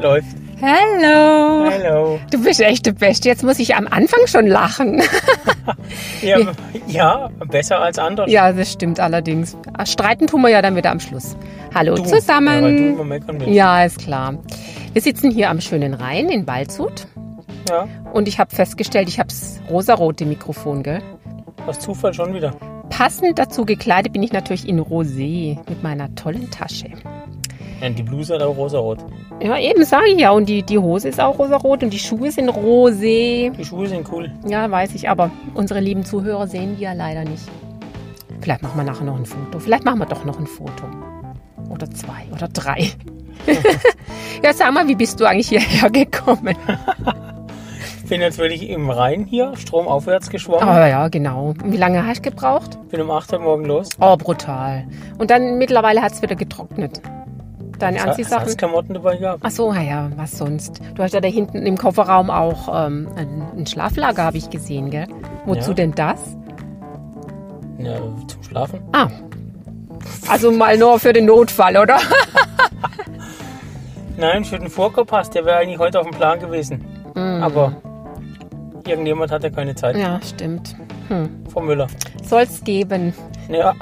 Läuft. Hallo. Hallo. Du bist echt der Beste. Jetzt muss ich am Anfang schon lachen. Ja, ja besser als andere. ja, das stimmt allerdings. Streiten tun wir ja dann wieder am Schluss. Hallo Du. Ja, du zusammen. meckern willst. Ja, ist klar. Wir sitzen hier am schönen Rhein in Waldshut ja. und ich habe festgestellt, ich habe das rosarote Mikrofon, gell? Aus Zufall schon wieder. Passend dazu gekleidet bin ich natürlich in Rosé mit meiner tollen Tasche. Ja, die Bluse hat auch rosarot. Ja, eben sage ich ja. Und die, die Hose ist auch rosarot und die Schuhe sind rosé. Die Schuhe sind cool. Ja, weiß ich, aber unsere lieben Zuhörer sehen die ja leider nicht. Vielleicht machen wir nachher noch ein Foto. Vielleicht machen wir doch noch ein Foto. Oder zwei oder drei. ja, sag mal, wie bist du eigentlich hierher gekommen? Bin jetzt wirklich im Rhein hier, stromaufwärts geschwommen. Aber ja, genau. Wie lange hast du gebraucht? Bin um 8 Uhr morgen los. Oh, brutal. Und dann mittlerweile hat es wieder getrocknet. Deine Hast Anziehsachen? Klamotten dabei gehabt. Ach so, ja, was sonst? Du hast ja da hinten im Kofferraum auch ähm, ein, ein Schlaflager, habe ich gesehen, gell? Wozu Ja. denn das? Ja, zum Schlafen. Ah. Also mal nur für den Notfall, oder? Nein, für den Vorkopass, der wäre eigentlich heute auf dem Plan gewesen. Aber irgendjemand hatte keine Zeit. Mm. Ja, stimmt. Frau Müller. Soll's geben. Ja.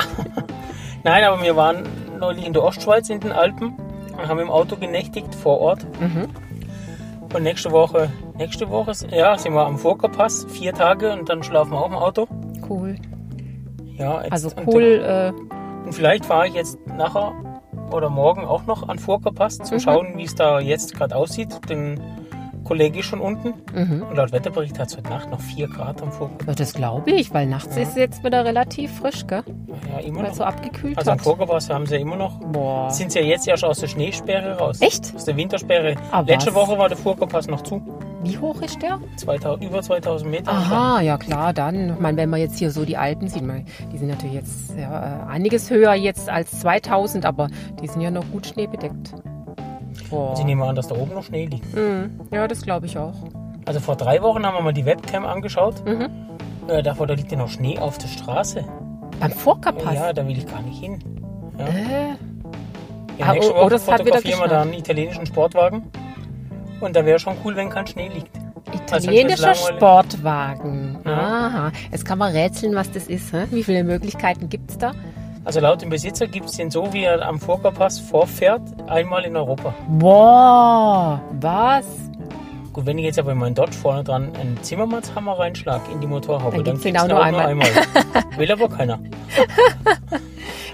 Nein, aber wir waren neulich in der Ostschweiz in den Alpen haben im Auto genächtigt vor Ort. Mhm. Und nächste Woche, nächste Woche, ja, sind wir am Vorkerpass, vier Tage und dann schlafen wir auch im Auto. Cool. Ja, jetzt, Also und, cool. Äh, Und vielleicht fahre ich jetzt nachher oder morgen auch noch an Vorkerpass, Mhm. zum schauen, wie es da jetzt gerade aussieht. Den Kollege ist schon unten. mhm. Und laut Wetterbericht hat es heute Nacht noch 4 Grad am ja, das glaube ich, weil nachts ist es jetzt wieder relativ frisch, gell? Ja, immer Weil noch. es so abgekühlt Also am. Vorkerpass haben sie immer noch Boah. sind sie ja jetzt erst aus der Schneesperre raus. Echt? Aus der Wintersperre. Ah, Letzte was? Woche war der Vorkopass noch zu. Wie hoch ist der? 2000, über 2000 Meter. Aha, ja klar, dann. Ich meine, wenn man jetzt hier so die Alpen sieht, man, die sind natürlich jetzt ja, äh, einiges höher jetzt als 2000, aber die sind ja noch gut schneebedeckt. Boah. Ich nehme an, dass da oben noch Schnee liegt. Mhm. Ja, das glaube ich auch. Also vor drei Wochen haben wir mal die Webcam angeschaut. Mhm. Äh, davor, da liegt ja noch Schnee auf der Straße. Beim Vorkerpass? Ja, da will ich gar nicht hin. Ja. Äh, Ja, Ah, nächste oh, Woche oh, das hat wieder da einen italienischen Sportwagen. Und da wäre schon cool, wenn kein Schnee liegt. Also italienischer Sportwagen. Ja. Aha. Jetzt kann man rätseln, was das ist. Hä? Wie viele Möglichkeiten gibt es da? Also laut dem Besitzer gibt es den so, wie er am Vorkerpass vorfährt, einmal in Europa. Boah, was? Gut, wenn ich jetzt aber in meinen Dodge vorne dran einen Zimmermannshammer reinschlag in die Motorhaube, Dann dann, gibt's auch den nur einmal. einmal. Will aber keiner.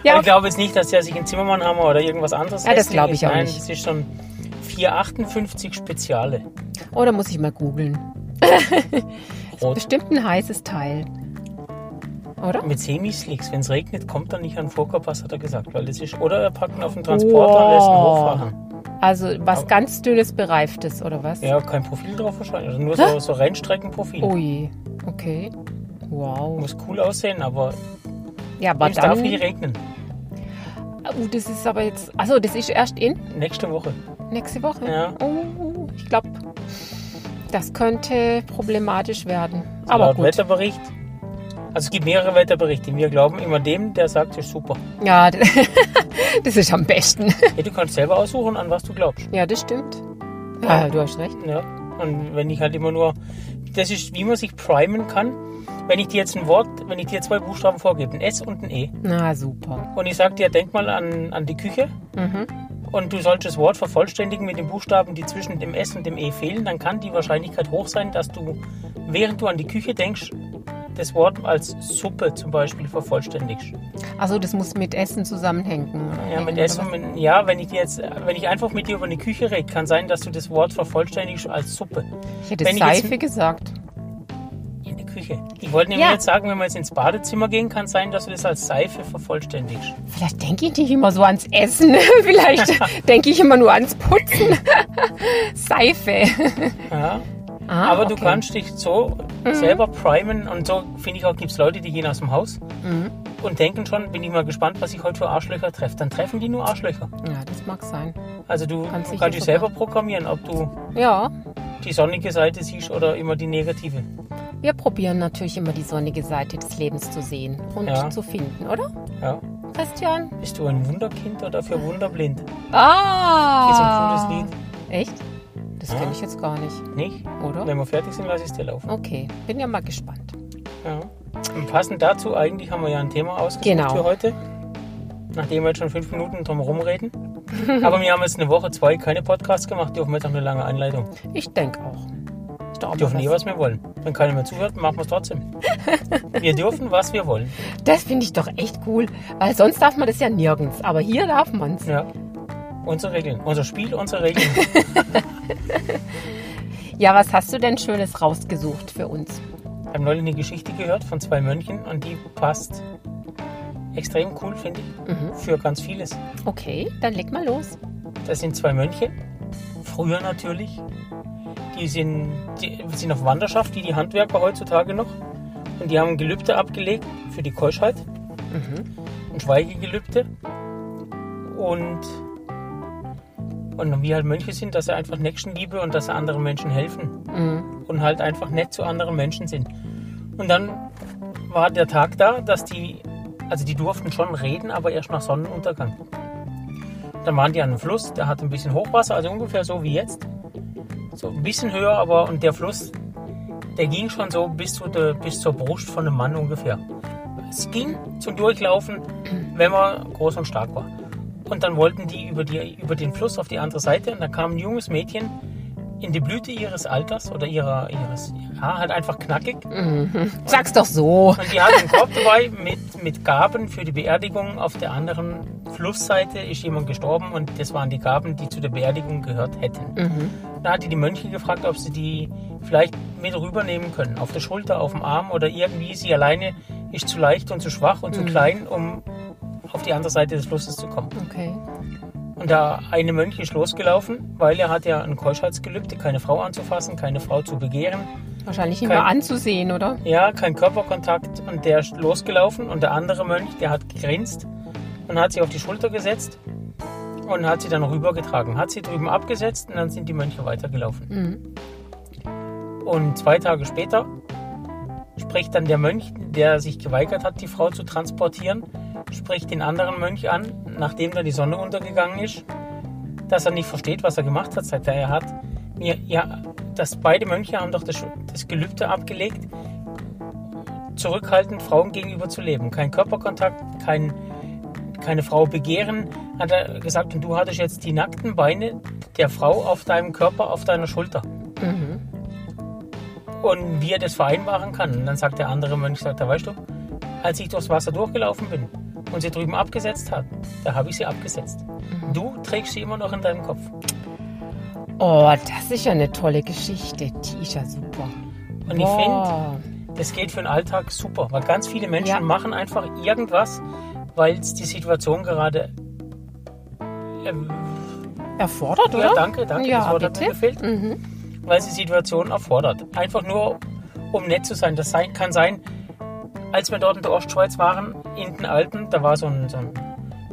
Ja, ich glaube jetzt nicht, dass der sich einen Zimmermannhammer oder irgendwas anderes Ja, das glaube ich auch Nein, nicht. es ist schon 458 Speziale. oh, da muss ich mal googeln. Bestimmt ein heißes Teil. Oder? Mit Semislicks. Wenn es regnet, kommt er nicht an den Vorkerpass, hat er gesagt. Weil das ist, oder er packt ihn auf den Transporter und lässt ihn Wow. hochfahren. Also was ganz dünnes bereiftes, oder was? Ja, kein Profil drauf wahrscheinlich. Also nur so, so Rennstreckenprofil. Ui, okay. Wow. Muss cool aussehen, aber Ja, aber es darf nicht regnen. Oh, das ist aber jetzt... Also das ist erst in Nächste Woche. nächste Woche? Ja. Oh, ich glaube, das könnte problematisch werden. Aber laut gut. Wetterbericht. Also es gibt mehrere Wetterberichte. Wir glauben immer dem, der sagt, das ist super. Ja, das ist am besten. Ja, du kannst selber aussuchen, an was du glaubst. Ja, das stimmt. Ja, du hast recht. Ja. Und wenn ich halt immer nur. Das ist, wie man sich primen kann. Wenn ich dir jetzt ein Wort, wenn ich dir zwei Buchstaben vorgebe, ein S und ein E, Na, super. und ich sage dir, denk mal an, an die Küche, Mhm. und du sollst das Wort vervollständigen mit den Buchstaben, die zwischen dem S und dem E fehlen, dann kann die Wahrscheinlichkeit hoch sein, dass du, während du an die Küche denkst, das Wort als Suppe zum Beispiel vervollständigst. Also das muss mit Essen zusammenhängen. Ja, mit Essen, mit, ja, wenn ich jetzt, wenn ich einfach mit dir über eine Küche rede, kann sein, dass du das Wort vervollständigst als Suppe. Ich hätte wenn ich jetzt- Seife gesagt. In der Küche. Ich wollte nämlich Ja. jetzt sagen, wenn wir jetzt ins Badezimmer gehen, kann sein, dass du das als Seife vervollständigst. Vielleicht denke ich nicht immer so ans Essen. Vielleicht denke ich immer nur ans Putzen. Seife. Ja. Ah, Aber du okay. Mhm. kannst dich so selber primen und so finde ich auch, gibt es Leute, die gehen aus dem Haus Mhm. und denken schon, bin ich mal gespannt, was ich heute für Arschlöcher treffe. Dann treffen die nur Arschlöcher. Ja, das mag sein. Also du kannst, sicher kannst dich selber programmieren, ob du Ja, die sonnige Seite siehst oder immer die negative. wir probieren natürlich immer die sonnige Seite des Lebens zu sehen und Ja. zu finden, oder? Ja. Christian? Bist du ein Wunderkind oder für Wunderblind? Ah! Ist ein cooles Lied. Echt? Das kenne ich jetzt gar nicht, Nicht? oder? Wenn wir fertig sind, lasse ich es dir laufen. Okay, bin ja mal gespannt. Ja. Und passend dazu, eigentlich haben wir ja ein Thema ausgesucht Genau. für heute. Nachdem wir jetzt schon fünf Minuten drum rumreden. Aber wir haben jetzt eine Woche, zwei keine Podcasts gemacht, dürfen wir jetzt noch eine lange Einleitung. Ich denke auch. Ist doch auch Wir dürfen eh, was wir wollen. Wenn keiner mehr zuhört, machen wir es trotzdem. wir dürfen, was wir wollen. Das finde ich doch echt cool, weil sonst darf man das ja nirgends, aber hier darf man es. Ja. Unsere Regeln. Unser Spiel, unsere Regeln. Ja, was hast du denn Schönes rausgesucht für uns? Ich habe neulich eine Geschichte gehört von zwei Mönchen und die passt extrem cool, finde ich, Mhm. für ganz vieles. Okay, dann leg mal los. Das sind zwei Mönche, früher natürlich. Die sind, die sind auf Wanderschaft, wie die Handwerker heutzutage noch. Und die haben Gelübde abgelegt für die Keuschheit. Ein Schweigegelübde. Und, und wie halt Mönche sind, dass sie einfach Nächstenliebe und dass sie anderen Menschen helfen. Mhm. Und halt einfach nett zu anderen Menschen sind. Und dann war der Tag da, dass die, also die durften schon reden, aber erst nach Sonnenuntergang. Dann waren die an einem Fluss, der hat ein bisschen Hochwasser, also ungefähr so wie jetzt. So ein bisschen höher, aber und der Fluss, der ging schon so bis, zu der, bis zur Brust von einem Mann ungefähr. Es ging zum Durchlaufen, wenn man groß und stark war. Und dann wollten die über, die über den Fluss auf die andere Seite und da kam ein junges Mädchen in die Blüte ihres Alters oder ihrer, ihres, ja, halt einfach knackig. Sag's doch so. Und die hat einen Korb dabei mit, mit Gaben für die Beerdigung. Auf der anderen Flussseite ist jemand gestorben und das waren die Gaben, die zu der Beerdigung gehört hätten. Da hat die die Mönche gefragt, ob sie die vielleicht mit rübernehmen können. Auf der Schulter, auf dem Arm oder irgendwie. Sie alleine ist zu leicht und zu schwach und zu klein, um auf die andere Seite des Flusses zu kommen. Okay. Und der eine Mönch ist losgelaufen, weil er hat ja ein Keuschheitsgelübde, keine Frau anzufassen, keine Frau zu begehren. Wahrscheinlich Kein- mal anzusehen, oder? Ja, kein Körperkontakt und der ist losgelaufen und der andere Mönch, der hat gegrinst und hat sie auf die Schulter gesetzt und hat sie dann rübergetragen. Hat sie drüben abgesetzt und dann sind die Mönche weitergelaufen. Mhm. Und zwei Tage später spricht dann der Mönch, der sich geweigert hat, die Frau zu transportieren, spricht den anderen Mönch an, nachdem da die Sonne untergegangen ist, dass er nicht versteht, was er gemacht hat. Er, er hat mir, ja, dass beide Mönche haben doch das, das Gelübde abgelegt, zurückhaltend Frauen gegenüber zu leben. Kein Körperkontakt, kein, keine Frau begehren, hat er gesagt. Und du hattest jetzt die nackten Beine der Frau auf deinem Körper, auf deiner Schulter. Mhm. Und wie er das vereinbaren kann. Und dann sagt der andere Mönch, sagt er, weißt du, als ich durchs Wasser durchgelaufen bin und sie drüben abgesetzt hat, da habe ich sie abgesetzt. Du trägst sie immer noch in deinem Kopf. Oh, das ist ja eine tolle Geschichte. Die ist ja super. Und ich finde, das geht für den Alltag super, weil ganz viele Menschen Ja. machen einfach irgendwas, weil es die Situation gerade. Ähm, Erfordert, oder? ja, danke, danke, Ja, das Wort hat bitte. mir gefehlt. Mhm. Weil sie Situation erfordert. Einfach nur, um nett zu sein. Das sein, kann sein, als wir dort in der Ostschweiz waren, in den Alpen, da war so ein, so ein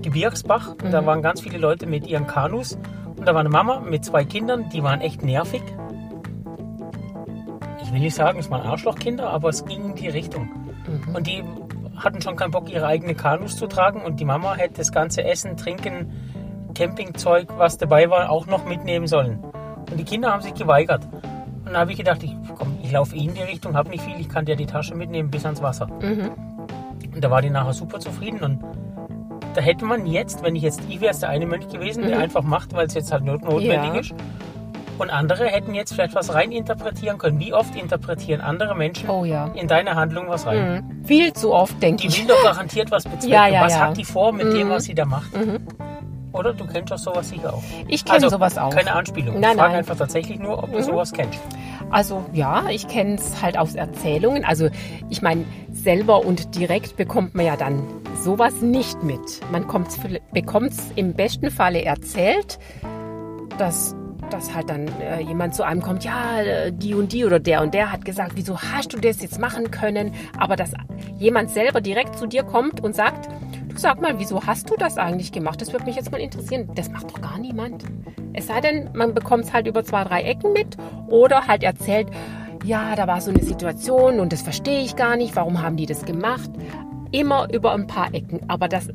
Gebirgsbach, und Mhm. da waren ganz viele Leute mit ihren Kanus und da war eine Mama mit zwei Kindern, die waren echt nervig. Ich will nicht sagen, es waren Arschlochkinder, aber es ging in die Richtung. Mhm. Und die hatten schon keinen Bock, ihre eigenen Kanus zu tragen und die Mama hätte das ganze Essen, Trinken, Campingzeug, was dabei war, auch noch mitnehmen sollen. Und die Kinder haben sich geweigert. Und dann habe ich gedacht, ich, komm, ich laufe eh in die Richtung, habe nicht viel, ich kann dir die Tasche mitnehmen bis ans Wasser. Mhm. Und da war die nachher super zufrieden. Und da hätte man jetzt, wenn ich jetzt, ich wäre der eine Mönch gewesen, der Mhm. einfach macht, weil es jetzt halt not notwendig Ja. ist. Und andere hätten jetzt vielleicht was rein interpretieren können. Wie oft interpretieren andere Menschen Oh ja. in deine Handlung was rein? Mhm. Viel zu oft, denke Die ich. will doch garantiert was bezwecken. Ja, was hat die vor mit dem, Mhm. was sie da macht? Oder du kennst doch sowas sicher auch. Ich kenne sowas auch. Also, Keine Anspielung. Nein, ich frage nein. einfach tatsächlich nur, ob du Mhm. sowas kennst. Also ja, ich kenne es halt aus Erzählungen. Also ich meine, selber und direkt bekommt man ja dann sowas nicht mit. Man bekommt es im besten Falle erzählt, dass, dass halt dann äh, jemand zu einem kommt, ja, äh, die und die oder der und der hat gesagt, wieso hast du das jetzt machen können? Aber dass jemand selber direkt zu dir kommt und sagt, du sag mal, wieso hast du das eigentlich gemacht? Das würde mich jetzt mal interessieren. Das macht doch gar niemand. Es sei denn, man bekommt es halt über zwei, drei Ecken mit oder halt erzählt, ja, da war so eine Situation und das verstehe ich gar nicht, warum haben die das gemacht? Immer über ein paar Ecken. Aber dass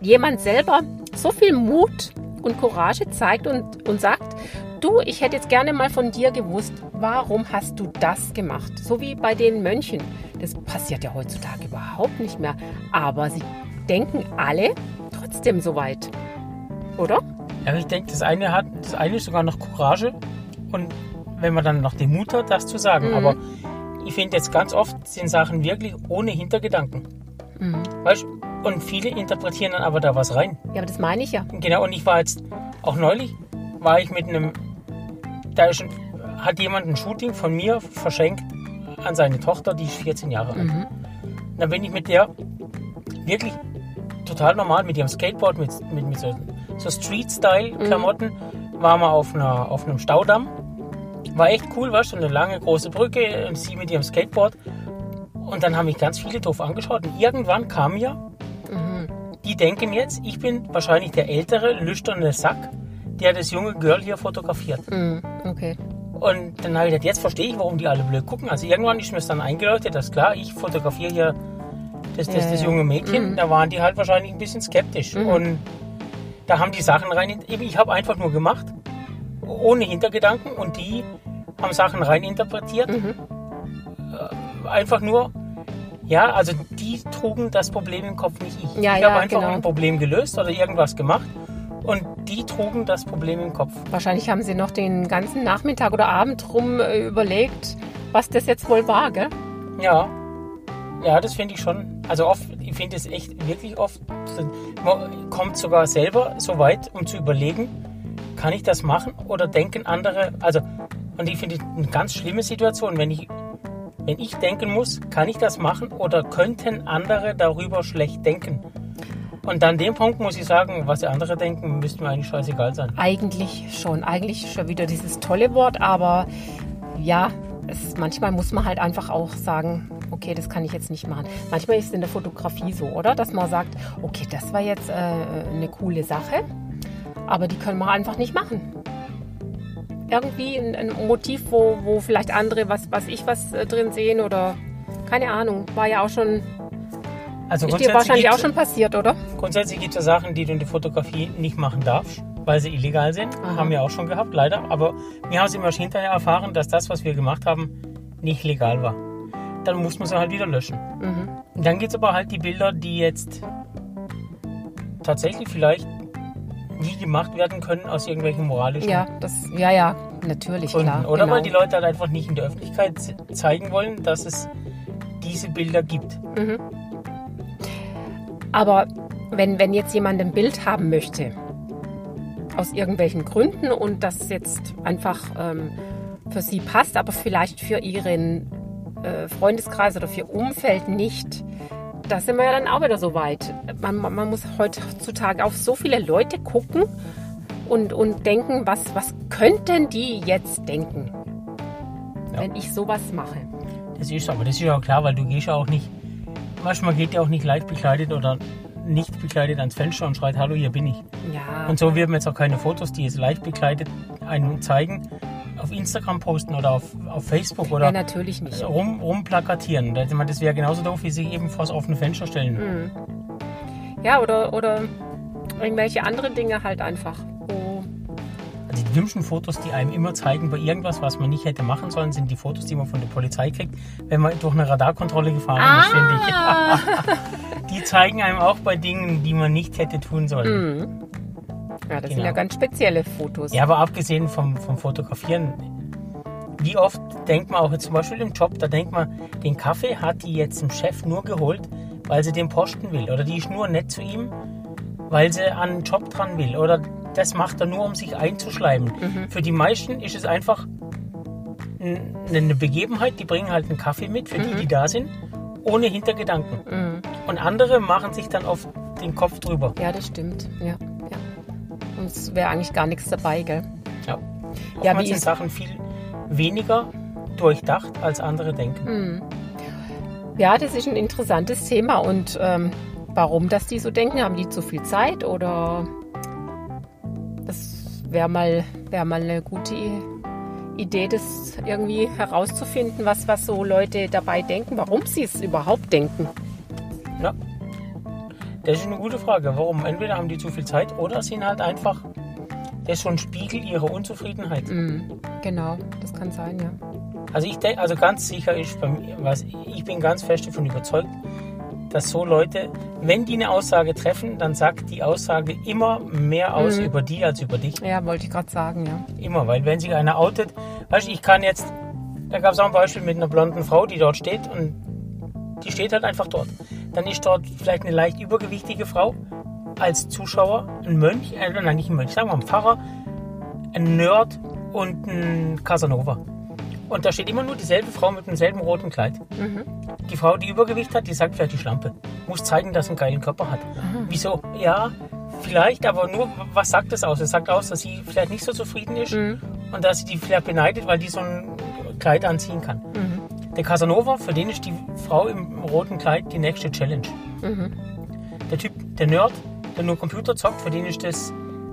jemand selber so viel Mut und Courage zeigt und, und sagt, du, ich hätte jetzt gerne mal von dir gewusst, warum hast du das gemacht? So wie bei den Mönchen. Das passiert ja heutzutage überhaupt nicht mehr. Aber sie denken alle trotzdem so weit. Oder? Ja, ich denke, das eine hat, das eine ist sogar noch Courage und wenn man dann noch den Mut hat, das zu sagen. Mhm. Aber ich finde jetzt ganz oft sind Sachen wirklich ohne Hintergedanken. Mhm. Weißt du? Und viele interpretieren dann aber da was rein. Ja, aber das meine ich ja. Genau, und ich war jetzt auch neulich, war ich mit einem, da ist ein, hat jemand ein Shooting von mir verschenkt an seine Tochter, die ist 14 Jahre alt. Mhm. Dann bin ich mit der wirklich total normal mit ihrem Skateboard, mit, mit, mit so, so Street-Style-Klamotten, waren wir auf, einer, auf einem Staudamm. War echt cool, weißt du, so eine lange große Brücke und sie mit ihrem Skateboard. Und dann haben mich ganz viele doof angeschaut. Und irgendwann kam mir, Mhm. die denken jetzt, ich bin wahrscheinlich der ältere, lüsterne Sack, der das junge Girl hier fotografiert. Mhm. Okay. Und dann habe ich gedacht, jetzt verstehe ich, warum die alle blöd gucken. Also irgendwann ist mir es dann eingeleuchtet, dass klar, ich fotografiere hier das, das, das junge Mädchen. Mhm. Da waren die halt wahrscheinlich ein bisschen skeptisch. Mhm. Und da haben die Sachen rein. Ich habe einfach nur gemacht, ohne Hintergedanken. Und die haben Sachen rein interpretiert. Mhm. Einfach nur, ja, also die trugen das Problem im Kopf, nicht ich. Ja, ich ja, habe einfach genau. ein Problem gelöst oder irgendwas gemacht. Und die trugen das Problem im Kopf. Wahrscheinlich haben sie noch den ganzen Nachmittag oder Abend rum äh, überlegt, was das jetzt wohl war, gell? Ja, ja, das finde ich schon. Also oft, ich finde es echt wirklich oft, man kommt sogar selber so weit, um zu überlegen, kann ich das machen oder denken andere, also, und ich finde eine ganz schlimme Situation, wenn ich, wenn ich denken muss, kann ich das machen oder könnten andere darüber schlecht denken? Und an dem Punkt muss ich sagen, was die andere denken, müsste mir eigentlich scheißegal sein. Eigentlich schon. Eigentlich schon wieder dieses tolle Wort, aber ja, es, manchmal muss man halt einfach auch sagen, okay, das kann ich jetzt nicht machen. Manchmal ist es in der Fotografie so, oder? Dass man sagt, okay, das war jetzt äh, eine coole Sache, aber die können wir einfach nicht machen. Irgendwie ein, ein Motiv, wo, wo vielleicht andere, was, was ich was äh, drin sehen oder keine Ahnung, war ja auch schon, Also ist dir wahrscheinlich auch gibt's- schon passiert, oder? Grundsätzlich gibt es ja Sachen, die du in der Fotografie nicht machen darfst, weil sie illegal sind. Aha. Haben wir auch schon gehabt, leider. Aber wir haben es immer hinterher erfahren, dass das, was wir gemacht haben, nicht legal war. Dann muss man sie halt wieder löschen. Mhm. Und dann gibt es aber halt die Bilder, die jetzt tatsächlich vielleicht nie gemacht werden können aus irgendwelchen moralischen Ja, das, ja, ja, natürlich, Gründen. klar. Oder genau. weil die Leute halt einfach nicht in der Öffentlichkeit ze- zeigen wollen, dass es diese Bilder gibt. Mhm. Aber wenn, wenn jetzt jemand ein Bild haben möchte, aus irgendwelchen Gründen und das jetzt einfach ähm, für sie passt, aber vielleicht für ihren äh, Freundeskreis oder für ihr Umfeld nicht, da sind wir ja dann auch wieder so weit. Man, man muss heutzutage auf so viele Leute gucken und, und denken, was, was könnten die jetzt denken, Ja. wenn ich sowas mache. Das ist aber, das ist ja auch klar, weil du gehst ja auch nicht, manchmal geht ja auch nicht leicht bekleidet oder nicht bekleidet ans Fenster und schreit, hallo, hier bin ich. Ja, Und so werden wir jetzt auch keine Fotos, die jetzt leicht bekleidet einen zeigen, auf Instagram posten oder auf, auf Facebook ja oder natürlich nicht. rum, rumplakatieren. Das das wäre genauso doof, wie sich eben vors offene Fenster stellen. Mhm. Ja, oder, oder irgendwelche andere Dinge halt einfach. Wo, Also die dümmsten Fotos, die einem immer zeigen bei irgendwas, was man nicht hätte machen sollen, sind die Fotos, die man von der Polizei kriegt, wenn man durch eine Radarkontrolle gefahren ist, finde ich. Die zeigen einem auch bei Dingen, die man nicht hätte tun sollen. Mhm. Ja, das sind Genau. ja ganz spezielle Fotos. Ja, aber abgesehen vom, vom Fotografieren, wie oft denkt man auch jetzt zum Beispiel im Job, da denkt man, den Kaffee hat die jetzt dem Chef nur geholt, weil sie den posten will. Oder die ist nur nett zu ihm, weil sie an den Job dran will. Oder das macht er nur, um sich einzuschleimen. Mhm. Für die meisten ist es einfach eine Begebenheit, die bringen halt einen Kaffee mit, für die, die da sind, ohne Hintergedanken. Mhm. Und andere machen sich dann oft den Kopf drüber. Ja, das stimmt. Ja, ja. Und es wäre eigentlich gar nichts dabei, gell? Ja. Ja, Oftmals wie sind Sachen viel weniger durchdacht, als andere denken. Mhm. Ja, das ist ein interessantes Thema. Und ähm, warum das die so denken? Haben die zu viel Zeit oder das wäre mal, wär mal eine gute Idee, das irgendwie herauszufinden, was, was so Leute dabei denken, warum sie es überhaupt denken. Ja. Das ist eine gute Frage. Warum? Entweder haben die zu viel Zeit oder sind halt einfach Das ist schon ein Spiegel ihrer Unzufriedenheit. Mhm. Genau, das kann sein, ja. Also ich denke, also ganz sicher ist bei mir, was ich bin ganz fest davon überzeugt, dass so Leute, wenn die eine Aussage treffen, dann sagt die Aussage immer mehr aus Mhm. über die als über dich. Ja, wollte ich gerade sagen, ja. Immer, weil wenn sich einer outet, weißt du, ich kann jetzt, da gab es auch ein Beispiel mit einer blonden Frau, die dort steht und die steht halt einfach dort. Dann ist dort vielleicht eine leicht übergewichtige Frau als Zuschauer, ein Mönch, äh, nein, nicht ein Mönch, sagen wir ein Pfarrer, ein Nerd und ein Casanova. Und da steht immer nur dieselbe Frau mit demselben roten Kleid. Die Frau, die Übergewicht hat, die sagt vielleicht die Schlampe. Muss zeigen, dass sie einen geilen Körper hat. Wieso? Ja, vielleicht, aber nur, was sagt das aus? Es sagt aus, dass sie vielleicht nicht so zufrieden ist Mhm. und dass sie die vielleicht beneidet, weil die so ein Kleid anziehen kann. Der Casanova, für den ist die Frau im roten Kleid die nächste Challenge. Mhm. Der Typ, der Nerd, der nur Computer zockt, für den ist das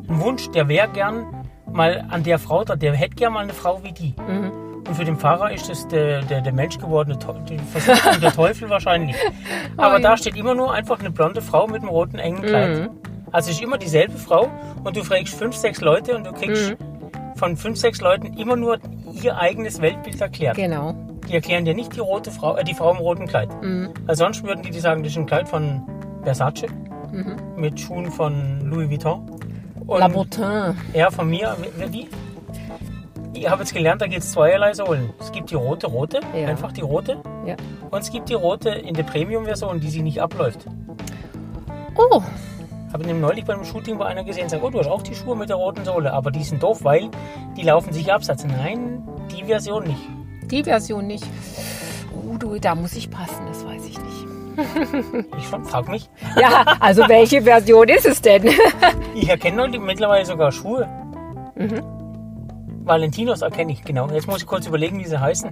ein Wunsch, der wäre gern mal an der Frau da, der hätte gern mal eine Frau wie die. Mhm. Und für den Pfarrer ist das der, der, der menschgewordene Teu- die Versuchung der Teufel wahrscheinlich. Aber Oh da steht immer nur einfach eine blonde Frau mit einem roten engen Kleid. Mhm. Also ist immer dieselbe Frau und du fragst fünf, sechs Leute und du kriegst Mhm. von fünf, sechs Leuten immer nur ihr eigenes Weltbild erklärt. Genau. Die erklären dir nicht die rote Frau, äh, die Frau im roten Kleid. Mhm. Weil sonst würden die dir sagen, das ist ein Kleid von Versace Mhm. mit Schuhen von Louis Vuitton. Und Labotin. ja, von mir, wie? Ich habe jetzt gelernt, da gibt es zweierlei Sohlen. Es gibt die rote, rote, Ja. einfach die rote. Ja. Und es gibt die rote in der Premium-Version, die sie nicht abläuft. Oh, Habe ich nämlich neulich beim Shooting bei einer gesehen, sagt, oh, du hast auch die Schuhe mit der roten Sohle, aber die sind doof, weil die laufen sich ab. Sagt sie, nein, die Version nicht. Die Version nicht. Oh, du, da muss ich passen, das weiß ich nicht. Ich frag mich. Ja, also welche Version ist es denn? Ich erkenne neulich mittlerweile sogar Schuhe. Mhm. Valentinos erkenne ich, genau. Jetzt muss ich kurz überlegen, wie sie heißen.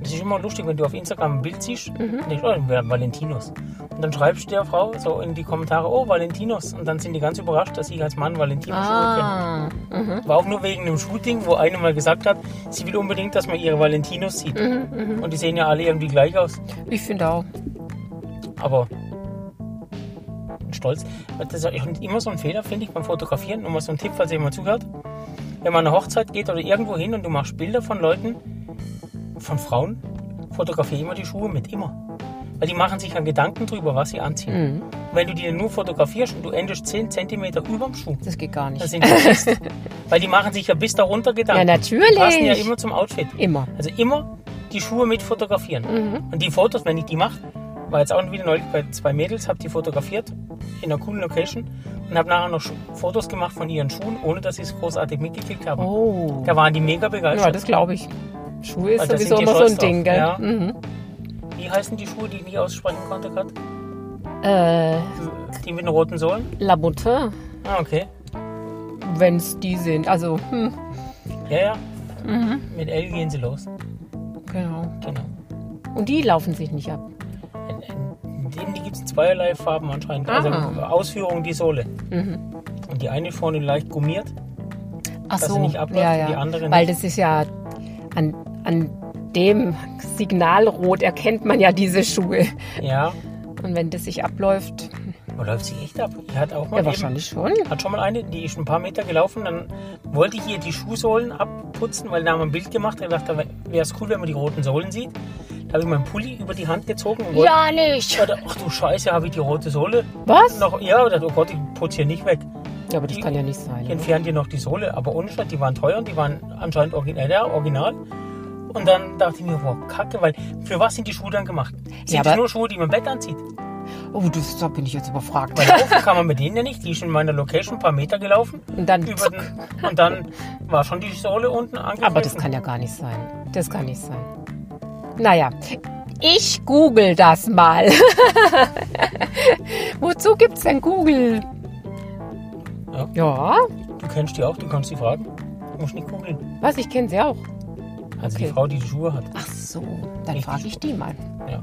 Das ist immer lustig, wenn du auf Instagram ein Bild siehst, Mhm. denkst du, oh, Valentinos. Und dann schreibst du der Frau so in die Kommentare, oh, Valentinos. Und dann sind die ganz überrascht, dass ich als Mann Valentino-Schuhe Ah, mhm. kenne. War auch nur wegen einem Shooting, wo eine mal gesagt hat, sie will unbedingt, dass man ihre Valentinos sieht. Mhm, Und die sehen ja alle irgendwie gleich aus. ich finde auch. Aber stolz. Das ist immer so ein Fehler, finde ich, beim Fotografieren. Nur mal so ein Tipp, falls jemand zuhört. Wenn man an eine Hochzeit geht oder irgendwo hin und du machst Bilder von Leuten, von Frauen, fotografiere immer die Schuhe mit, immer. Weil die machen sich an Gedanken drüber, was sie anziehen. Mhm. Wenn du die nur fotografierst und du endest 10 cm über dem Schuh, Das geht gar nicht. dann sind die. Weil die machen sich ja bis darunter Gedanken. Ja, natürlich. Die passen ja immer zum Outfit. Immer. Also immer die Schuhe mit fotografieren. Mhm. Und die Fotos, wenn ich die mache, war jetzt auch wieder neulich bei zwei Mädels, habe die fotografiert in einer coolen Location und habe nachher noch Fotos gemacht von ihren Schuhen, ohne dass sie es großartig mitgekriegt haben. Oh. Da waren die mega Ja, begeistert. das glaube ich. Schuhe ist Weil da sowieso immer so ein stolz Ding, drauf. gell? Ja. Mhm. Wie heißen die Schuhe, die ich nicht aussprechen konnte gerade? Äh, Die mit den roten Sohlen? Labotin, Ah, okay. wenn es die sind. Also, hm, Ja, ja. Mhm. Mit L gehen sie los. genau. Genau. Und die laufen sich nicht ab. In, denen gibt es zweierlei Farben anscheinend. Also Ah. Ausführung die Sohle. Mhm. Und die eine vorne leicht gummiert. Ach Dass so, sie nicht abläuft ja, und ja. die andere Weil nicht. das ist ja an, an dem Signalrot erkennt man ja diese Schuhe. Ja. Und wenn das sich abläuft, Wo läuft sie echt ab? Die hat auch mal ja eben, wahrscheinlich schon. hat schon mal eine, die ist ein paar Meter gelaufen, dann wollte ich ihr die Schuhsohlen abputzen, weil da haben wir ein Bild gemacht. Da dachte wäre es cool, wenn man die roten Sohlen sieht. Da habe ich meinen Pulli über die Hand gezogen und wollte, Ja, nicht. dachte, ach du Scheiße, habe ich die rote Sohle Was? noch? Ja, und dachte, oh Gott, ich putze hier nicht weg. Ja, aber das Die- kann ja nicht sein. Ich entferne dir noch die Sohle, aber ohne Scheiß, die waren teuer und die waren anscheinend original. Original. Und dann dachte ich mir, boah, kacke, weil für was sind die Schuhe dann gemacht? Sind Ja, das nur Schuhe, die man im Bett anzieht? Oh, das, da bin ich jetzt überfragt. Weil laufen kann man mit denen ja nicht. Die ist in meiner Location ein paar Meter gelaufen. Und dann über den, und dann war schon die Sohle unten angegriffen. Aber das kann ja gar nicht sein. Das kann nicht sein. Naja, ich google das mal. Wozu gibt's denn Google? Ja. Ja, Du kennst die auch, du kannst die fragen. Du musst nicht googeln. was, ich kenne sie auch. Also Okay. die Frau, die die Schuhe hat. Ach so, dann frage ich die mal. Ja.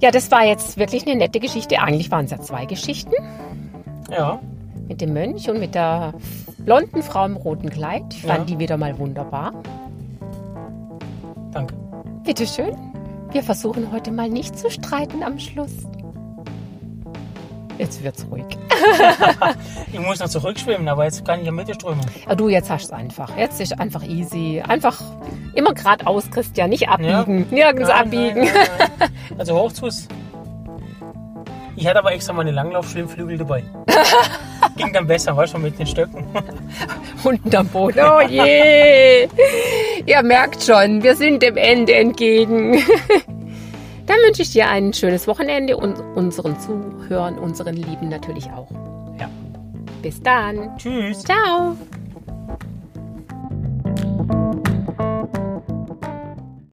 Ja, das war jetzt wirklich eine nette Geschichte. Eigentlich waren es ja zwei Geschichten. Ja, Mit dem Mönch und mit der blonden Frau im roten Kleid. Ich fand Ja. die wieder mal wunderbar. danke. Bitteschön. Wir versuchen heute mal nicht zu streiten am Schluss. Jetzt wird's ruhig. Ich muss noch zurückschwimmen, aber jetzt kann ich ja mit der Strömung. Ja, du, jetzt hast du einfach. Jetzt ist einfach easy. Einfach immer geradeaus, Christian. Nicht abbiegen. Nirgends Nein, abbiegen. nein, nein. Also Hochzus. Ich hatte aber extra meine Langlaufschwimmflügel dabei. Ging dann besser, weißt du, mit den Stöcken. Unten am Boden. Oh je. Ihr merkt schon, wir sind dem Ende entgegen. Dann wünsche ich dir ein schönes Wochenende und unseren Zuhörern, unseren Lieben natürlich auch. Ja. Bis dann. Tschüss. Ciao.